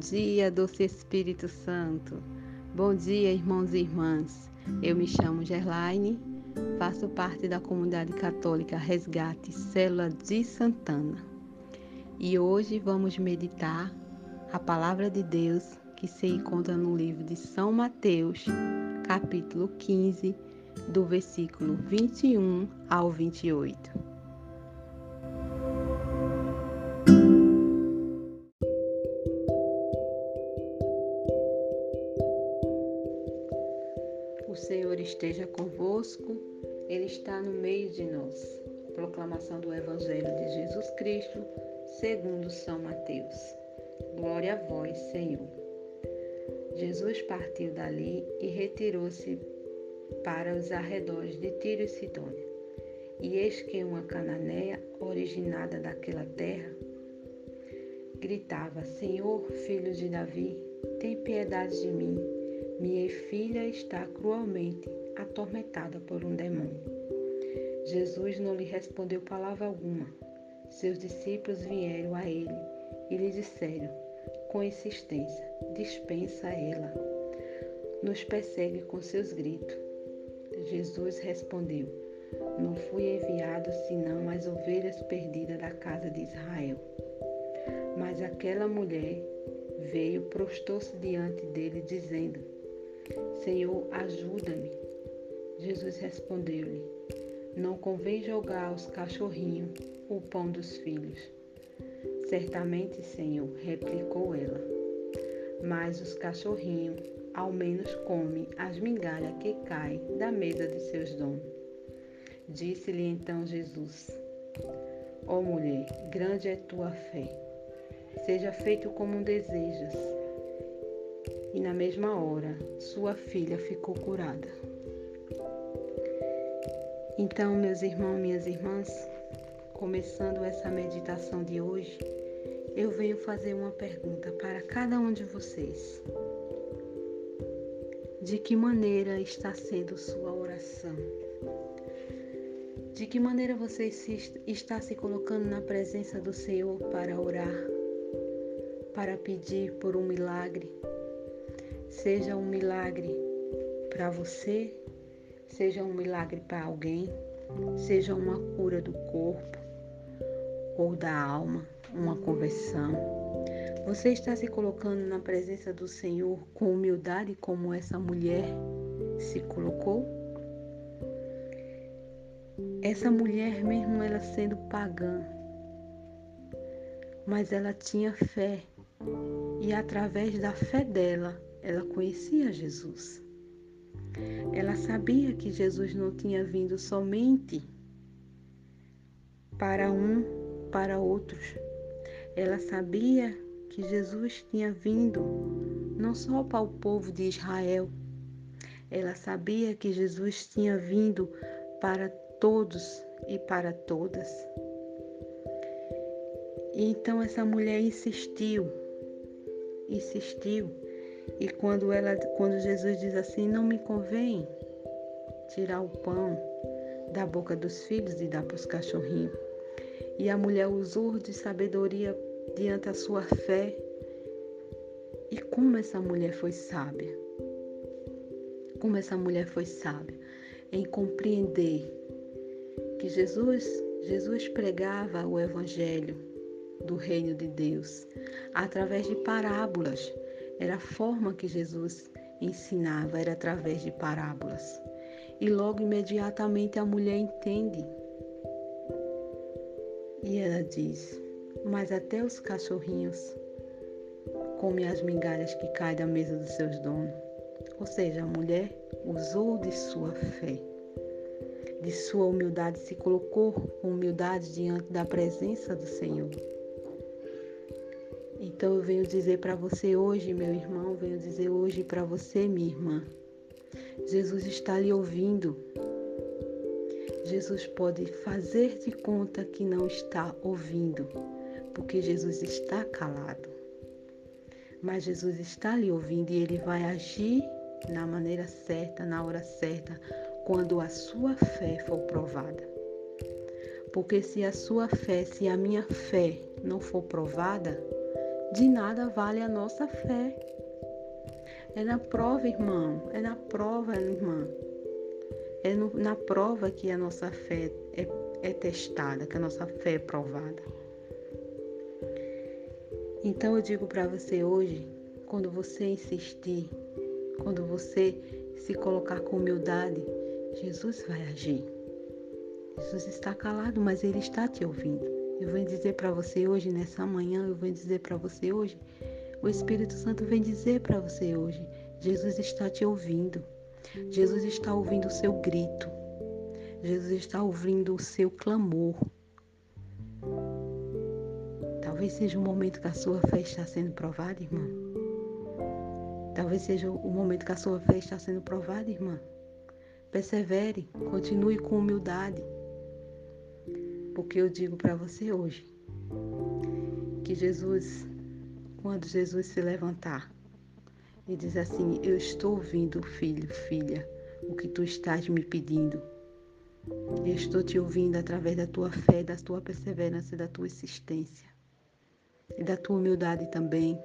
dia, doce Espírito Santo. Bom dia, irmãos e irmãs. Eu me chamo Gerlaine, faço parte da comunidade católica Resgate Célula de Santana. E hoje vamos meditar a palavra de Deus que se encontra no livro de São Mateus, capítulo 15, do versículo 21 ao 28. Esteja convosco, Ele está no meio de nós. Proclamação do Evangelho de Jesus Cristo, segundo São Mateus. Glória a vós, Senhor. Jesus partiu dali e retirou-se para os arredores de Tiro e Sidônia. E eis que uma cananeia, originada daquela terra, gritava: Senhor, filho de Davi, tem piedade de mim. Minha filha está cruelmente atormentada por um demônio. Jesus não lhe respondeu palavra alguma. Seus discípulos vieram a ele e lhe disseram com insistência: Dispensa ela. Nos persegue com seus gritos. Jesus respondeu: Não fui enviado senão as ovelhas perdidas da casa de Israel. Mas aquela mulher veio, prostou-se diante dele, dizendo: Senhor, ajuda-me. Jesus respondeu-lhe: Não convém jogar aos cachorrinhos o pão dos filhos. Certamente, Senhor, replicou ela. Mas os cachorrinhos ao menos comem as migalhas que caem da mesa de seus donos. Disse-lhe então Jesus: Ó oh, mulher, grande é tua fé. Seja feito como desejas e na mesma hora sua filha ficou curada. Então, meus irmãos, minhas irmãs, começando essa meditação de hoje, eu venho fazer uma pergunta para cada um de vocês. De que maneira está sendo sua oração? De que maneira você se, está se colocando na presença do Senhor para orar, para pedir por um milagre, Seja um milagre para você, seja um milagre para alguém, seja uma cura do corpo ou da alma, uma conversão. Você está se colocando na presença do Senhor com humildade, como essa mulher se colocou? Essa mulher, mesmo ela sendo pagã, mas ela tinha fé, e através da fé dela, ela conhecia Jesus. Ela sabia que Jesus não tinha vindo somente para um, para outros. Ela sabia que Jesus tinha vindo não só para o povo de Israel. Ela sabia que Jesus tinha vindo para todos e para todas. E então essa mulher insistiu, insistiu e quando ela, quando Jesus diz assim, não me convém tirar o pão da boca dos filhos e dar para os cachorrinhos. E a mulher usou de sabedoria diante da sua fé. E como essa mulher foi sábia? Como essa mulher foi sábia em compreender que Jesus, Jesus pregava o evangelho do reino de Deus através de parábolas era a forma que Jesus ensinava, era através de parábolas. E logo imediatamente a mulher entende. E ela diz: Mas até os cachorrinhos comem as migalhas que caem da mesa dos seus donos. Ou seja, a mulher usou de sua fé. de sua humildade, se colocou com humildade diante da presença do Senhor. Então eu venho dizer para você hoje, meu irmão, venho dizer hoje para você, minha irmã. Jesus está lhe ouvindo. Jesus pode fazer de conta que não está ouvindo, porque Jesus está calado. Mas Jesus está lhe ouvindo e ele vai agir na maneira certa, na hora certa, quando a sua fé for provada. Porque se a sua fé, se a minha fé não for provada, de nada vale a nossa fé. É na prova, irmão, é na prova, irmã. É no, na prova que a nossa fé é, é testada, que a nossa fé é provada. Então eu digo para você hoje, quando você insistir, quando você se colocar com humildade, Jesus vai agir. Jesus está calado, mas ele está te ouvindo. Eu venho dizer para você hoje, nessa manhã, eu venho dizer para você hoje, o Espírito Santo vem dizer para você hoje, Jesus está te ouvindo. Jesus está ouvindo o seu grito. Jesus está ouvindo o seu clamor. Talvez seja o momento que a sua fé está sendo provada, irmã. Talvez seja o momento que a sua fé está sendo provada, irmã. Persevere, continue com humildade. Porque eu digo para você hoje que Jesus, quando Jesus se levantar e diz assim: Eu estou ouvindo, filho, filha, o que tu estás me pedindo. Eu estou te ouvindo através da tua fé, da tua perseverança, da tua insistência e da tua humildade também.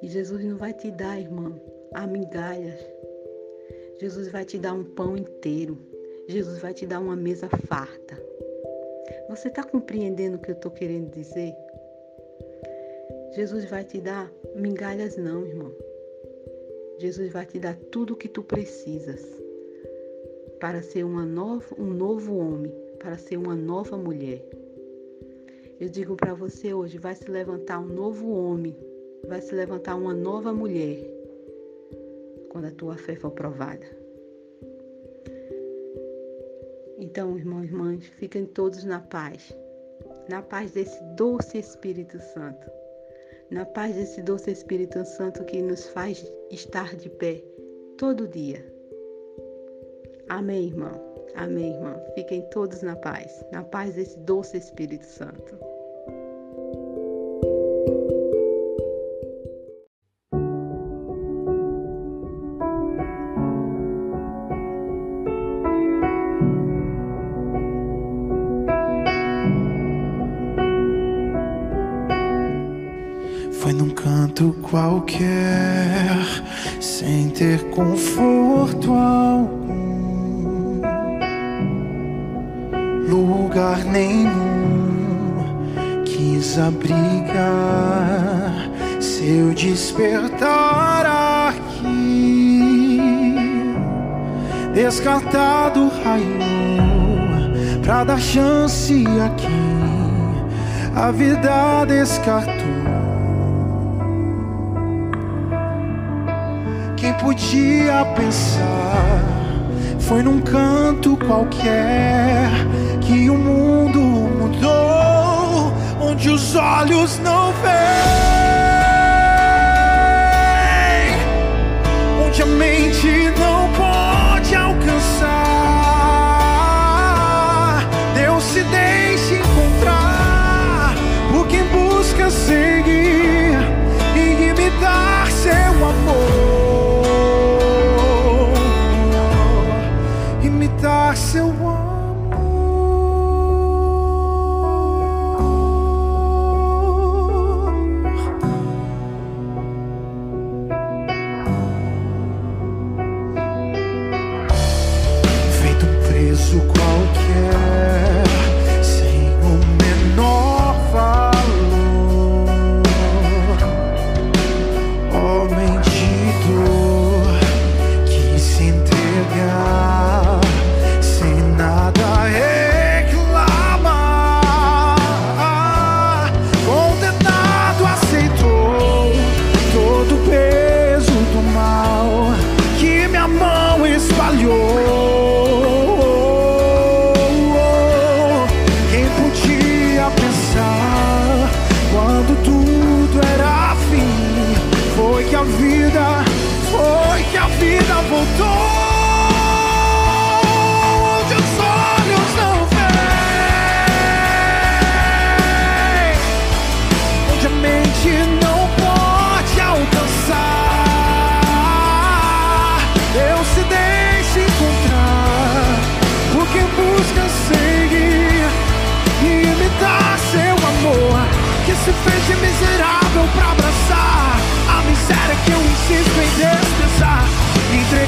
E Jesus não vai te dar, irmão, a migalhas Jesus vai te dar um pão inteiro. Jesus vai te dar uma mesa farta. Você está compreendendo o que eu estou querendo dizer? Jesus vai te dar migalhas, não, irmão. Jesus vai te dar tudo o que tu precisas para ser uma nova, um novo homem, para ser uma nova mulher. Eu digo para você hoje: vai se levantar um novo homem, vai se levantar uma nova mulher quando a tua fé for provada. Então, irmãos e irmãs, fiquem todos na paz, na paz desse doce Espírito Santo, na paz desse doce Espírito Santo que nos faz estar de pé todo dia. Amém, irmão. Amém, irmã. Fiquem todos na paz, na paz desse doce Espírito Santo. Qualquer, sem ter conforto algum, lugar nenhum quis abrigar seu despertar aqui. Descartado raiou pra dar chance aqui. A vida descartou. Quem podia pensar foi num canto qualquer que o mundo mudou, onde os olhos não veem,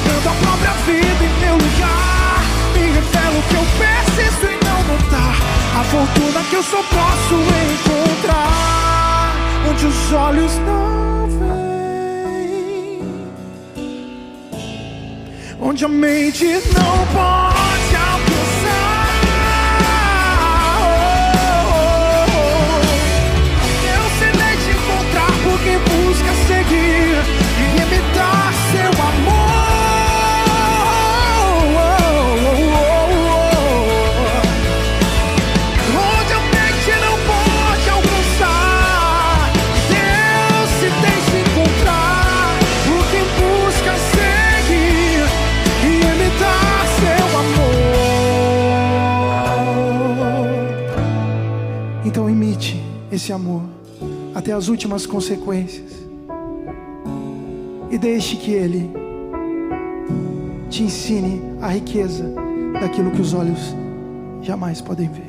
entregando a própria vida em meu lugar. Me revelo que eu persisto em não notar a fortuna que eu só posso encontrar onde os olhos não veem, onde a mente não pode esse amor até as últimas consequências e deixe que ele te ensine a riqueza daquilo que os olhos jamais podem ver.